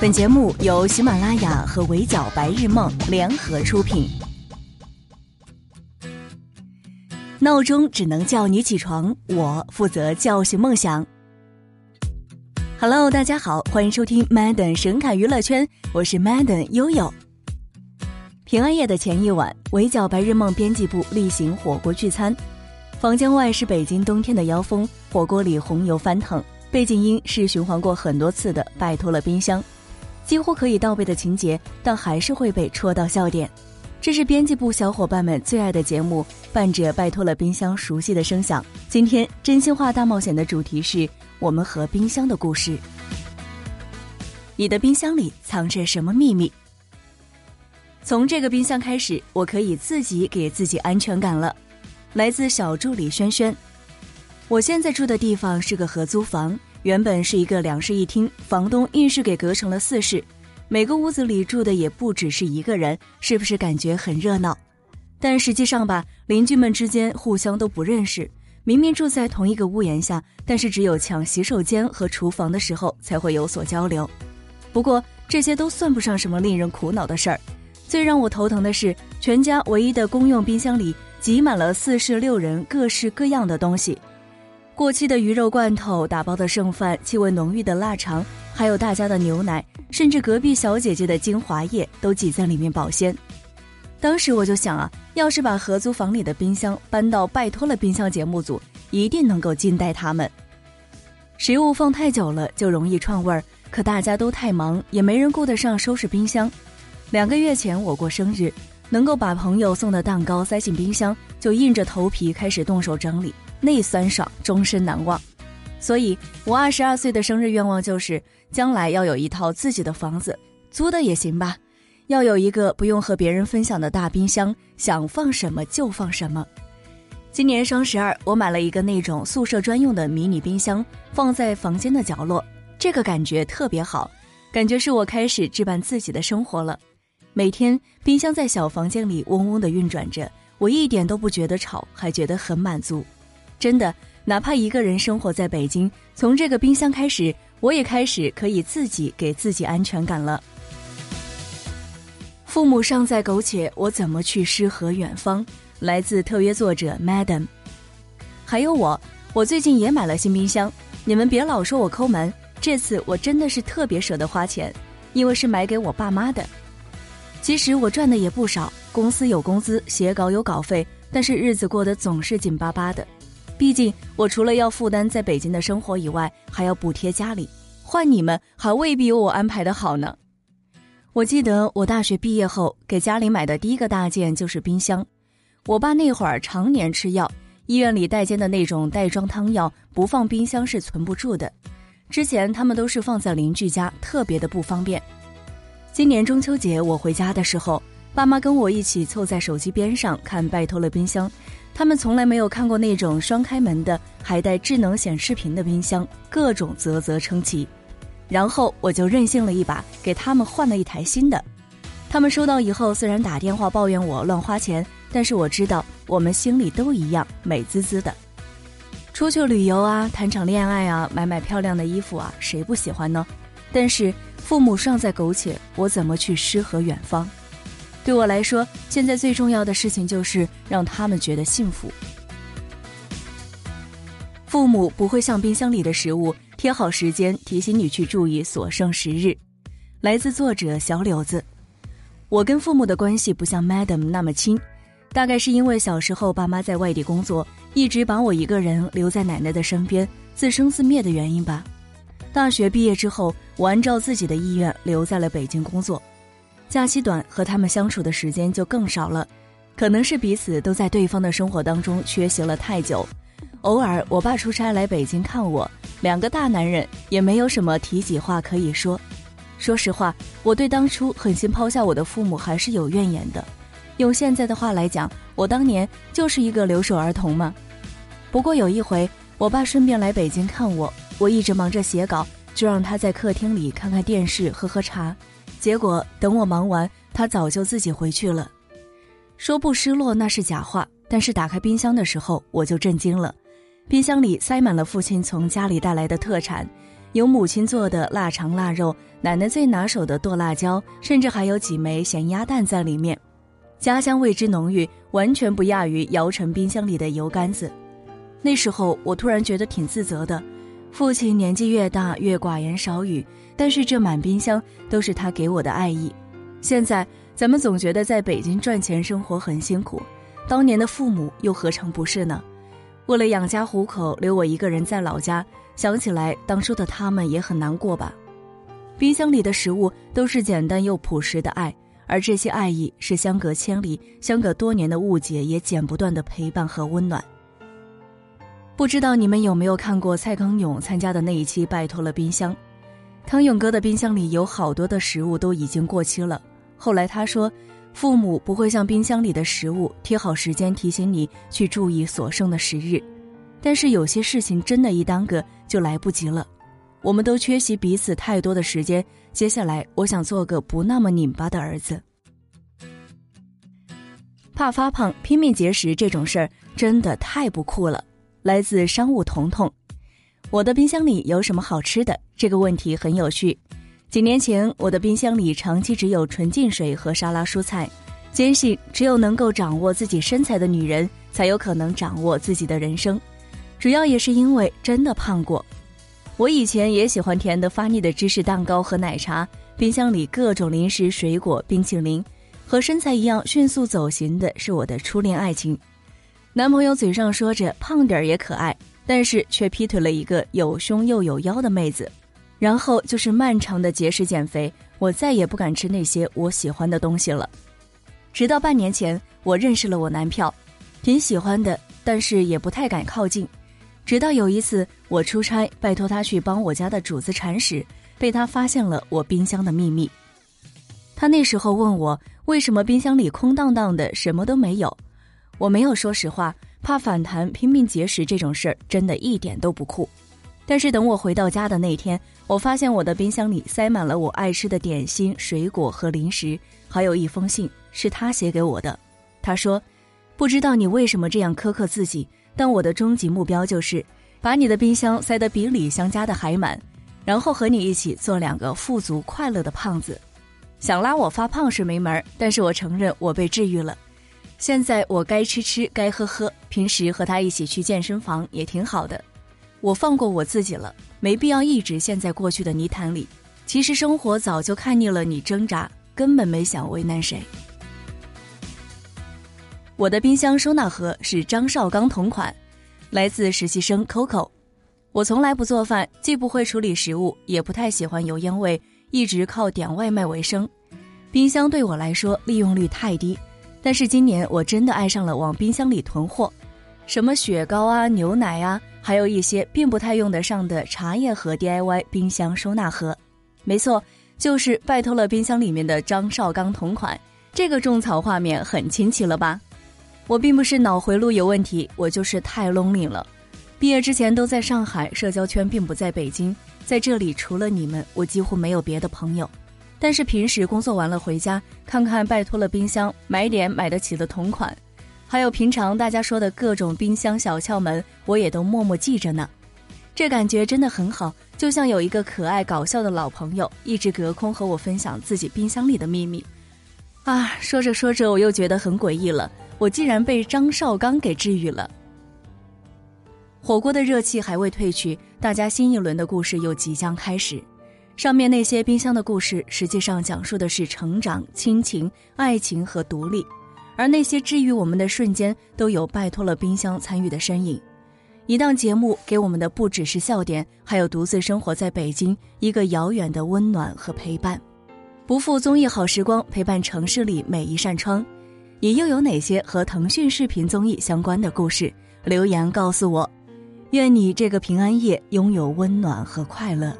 本节目由喜马拉雅和围剿白日梦联合出品。闹钟只能叫你起床，我负责叫醒梦想。Hello，大家好，欢迎收听 Madden 神侃娱乐圈，我是 Madden 悠悠。平安夜的前一晚，围剿白日梦编辑部例行火锅聚餐，房间外是北京冬天的妖风，火锅里红油翻腾，背景音是循环过很多次的《拜托了冰箱》。几乎可以倒背的情节，但还是会被戳到笑点。这是编辑部小伙伴们最爱的节目，伴着拜托了冰箱熟悉的声响。今天真心话大冒险的主题是我们和冰箱的故事。你的冰箱里藏着什么秘密？从这个冰箱开始，我可以自己给自己安全感了。来自小助理轩轩。我现在住的地方是个合租房。原本是一个两室一厅，房东硬是给隔成了四室，每个屋子里住的也不只是一个人，是不是感觉很热闹？但实际上吧，邻居们之间互相都不认识，明明住在同一个屋檐下，但是只有抢洗手间和厨房的时候才会有所交流。不过这些都算不上什么令人苦恼的事儿，最让我头疼的是，全家唯一的公用冰箱里挤满了四室六人各式各样的东西。过期的鱼肉罐头、打包的剩饭、气味浓郁的腊肠，还有大家的牛奶，甚至隔壁小姐姐的精华液都挤在里面保鲜。当时我就想啊，要是把合租房里的冰箱搬到《拜托了冰箱》节目组，一定能够惊呆他们。食物放太久了就容易串味儿，可大家都太忙，也没人顾得上收拾冰箱。两个月前我过生日，能够把朋友送的蛋糕塞进冰箱，就硬着头皮开始动手整理。内酸爽，终身难忘。所以，我二十二岁的生日愿望就是，将来要有一套自己的房子，租的也行吧。要有一个不用和别人分享的大冰箱，想放什么就放什么。今年双十二，我买了一个那种宿舍专用的迷你冰箱，放在房间的角落，这个感觉特别好，感觉是我开始置办自己的生活了。每天，冰箱在小房间里嗡嗡的运转着，我一点都不觉得吵，还觉得很满足。真的，哪怕一个人生活在北京，从这个冰箱开始，我也开始可以自己给自己安全感了。父母尚在苟且，我怎么去诗和远方？来自特约作者 Madam。还有我，我最近也买了新冰箱。你们别老说我抠门，这次我真的是特别舍得花钱，因为是买给我爸妈的。其实我赚的也不少，公司有工资，写稿有稿费，但是日子过得总是紧巴巴的。毕竟，我除了要负担在北京的生活以外，还要补贴家里。换你们，还未必有我安排的好呢。我记得我大学毕业后给家里买的第一个大件就是冰箱。我爸那会儿常年吃药，医院里带煎的那种袋装汤药不放冰箱是存不住的。之前他们都是放在邻居家，特别的不方便。今年中秋节我回家的时候，爸妈跟我一起凑在手机边上看《拜托了冰箱》。他们从来没有看过那种双开门的，还带智能显示屏的冰箱，各种啧啧称奇。然后我就任性了一把，给他们换了一台新的。他们收到以后，虽然打电话抱怨我乱花钱，但是我知道我们心里都一样，美滋滋的。出去旅游啊，谈场恋爱啊，买买漂亮的衣服啊，谁不喜欢呢？但是父母尚在苟且，我怎么去诗和远方？对我来说，现在最重要的事情就是让他们觉得幸福。父母不会像冰箱里的食物贴好时间提醒你去注意所剩时日。来自作者小柳子。我跟父母的关系不像 Madam 那么亲，大概是因为小时候爸妈在外地工作，一直把我一个人留在奶奶的身边，自生自灭的原因吧。大学毕业之后，我按照自己的意愿留在了北京工作。假期短，和他们相处的时间就更少了，可能是彼此都在对方的生活当中缺席了太久。偶尔我爸出差来北京看我，两个大男人也没有什么体己话可以说。说实话，我对当初狠心抛下我的父母还是有怨言的。用现在的话来讲，我当年就是一个留守儿童嘛。不过有一回，我爸顺便来北京看我，我一直忙着写稿，就让他在客厅里看看电视，喝喝茶。结果等我忙完，他早就自己回去了。说不失落那是假话，但是打开冰箱的时候，我就震惊了。冰箱里塞满了父亲从家里带来的特产，有母亲做的腊肠腊肉，奶奶最拿手的剁辣椒，甚至还有几枚咸鸭蛋在里面，家乡味之浓郁，完全不亚于姚晨冰箱里的油干子。那时候我突然觉得挺自责的，父亲年纪越大越寡言少语，但是这满冰箱都是他给我的爱意。现在咱们总觉得在北京赚钱生活很辛苦，当年的父母又何尝不是呢？为了养家糊口，留我一个人在老家，想起来当初的他们也很难过吧。冰箱里的食物都是简单又朴实的爱，而这些爱意是相隔千里、相隔多年的误解也剪不断的陪伴和温暖。不知道你们有没有看过蔡康永参加的那一期《拜托了冰箱》？康永哥的冰箱里有好多的食物都已经过期了。后来他说。父母不会像冰箱里的食物贴好时间提醒你去注意所剩的时日，但是有些事情真的，一耽搁就来不及了。我们都缺席彼此太多的时间。接下来，我想做个不那么拧巴的儿子。怕发胖、拼命节食这种事儿真的太不酷了。来自商务彤彤，我的冰箱里有什么好吃的？这个问题很有趣。几年前，我的冰箱里长期只有纯净水和沙拉蔬菜。坚信只有能够掌握自己身材的女人，才有可能掌握自己的人生。主要也是因为真的胖过。我以前也喜欢甜的发腻的芝士蛋糕和奶茶，冰箱里各种零食、水果、冰淇淋。和身材一样迅速走形的是我的初恋爱情。男朋友嘴上说着胖点儿也可爱，但是却劈腿了一个有胸又有腰的妹子。然后就是漫长的节食减肥，我再也不敢吃那些我喜欢的东西了。直到半年前，我认识了我男票，挺喜欢的，但是也不太敢靠近。直到有一次我出差，拜托他去帮我家的主子铲屎，被他发现了我冰箱的秘密。他那时候问我为什么冰箱里空荡荡的，什么都没有。我没有说实话，怕反弹，拼命节食这种事儿真的一点都不酷。但是等我回到家的那天，我发现我的冰箱里塞满了我爱吃的点心、水果和零食，还有一封信是他写给我的。他说：“不知道你为什么这样苛刻自己，但我的终极目标就是把你的冰箱塞得比李湘家的还满，然后和你一起做两个富足快乐的胖子。想拉我发胖是没门儿，但是我承认我被治愈了。现在我该吃吃，该喝喝，平时和他一起去健身房也挺好的。”我放过我自己了，没必要一直陷在过去的泥潭里。其实生活早就看腻了你挣扎，根本没想为难谁。我的冰箱收纳盒是张绍刚同款，来自实习生 Coco。我从来不做饭，既不会处理食物，也不太喜欢油烟味，一直靠点外卖为生。冰箱对我来说利用率太低，但是今年我真的爱上了往冰箱里囤货，什么雪糕啊、牛奶啊。还有一些并不太用得上的茶叶盒 DIY 冰箱收纳盒，没错，就是拜托了冰箱里面的张绍刚同款。这个种草画面很清奇了吧？我并不是脑回路有问题，我就是太 lonely 了。毕业之前都在上海，社交圈并不在北京，在这里除了你们，我几乎没有别的朋友。但是平时工作完了回家，看看拜托了冰箱，买点买得起的同款。还有平常大家说的各种冰箱小窍门，我也都默默记着呢。这感觉真的很好，就像有一个可爱搞笑的老朋友，一直隔空和我分享自己冰箱里的秘密。啊，说着说着，我又觉得很诡异了，我竟然被张绍刚给治愈了。火锅的热气还未褪去，大家新一轮的故事又即将开始。上面那些冰箱的故事，实际上讲述的是成长、亲情、爱情和独立。而那些治愈我们的瞬间，都有拜托了冰箱参与的身影。一档节目给我们的不只是笑点，还有独自生活在北京一个遥远的温暖和陪伴。不负综艺好时光，陪伴城市里每一扇窗。你又有哪些和腾讯视频综艺相关的故事？留言告诉我。愿你这个平安夜拥有温暖和快乐。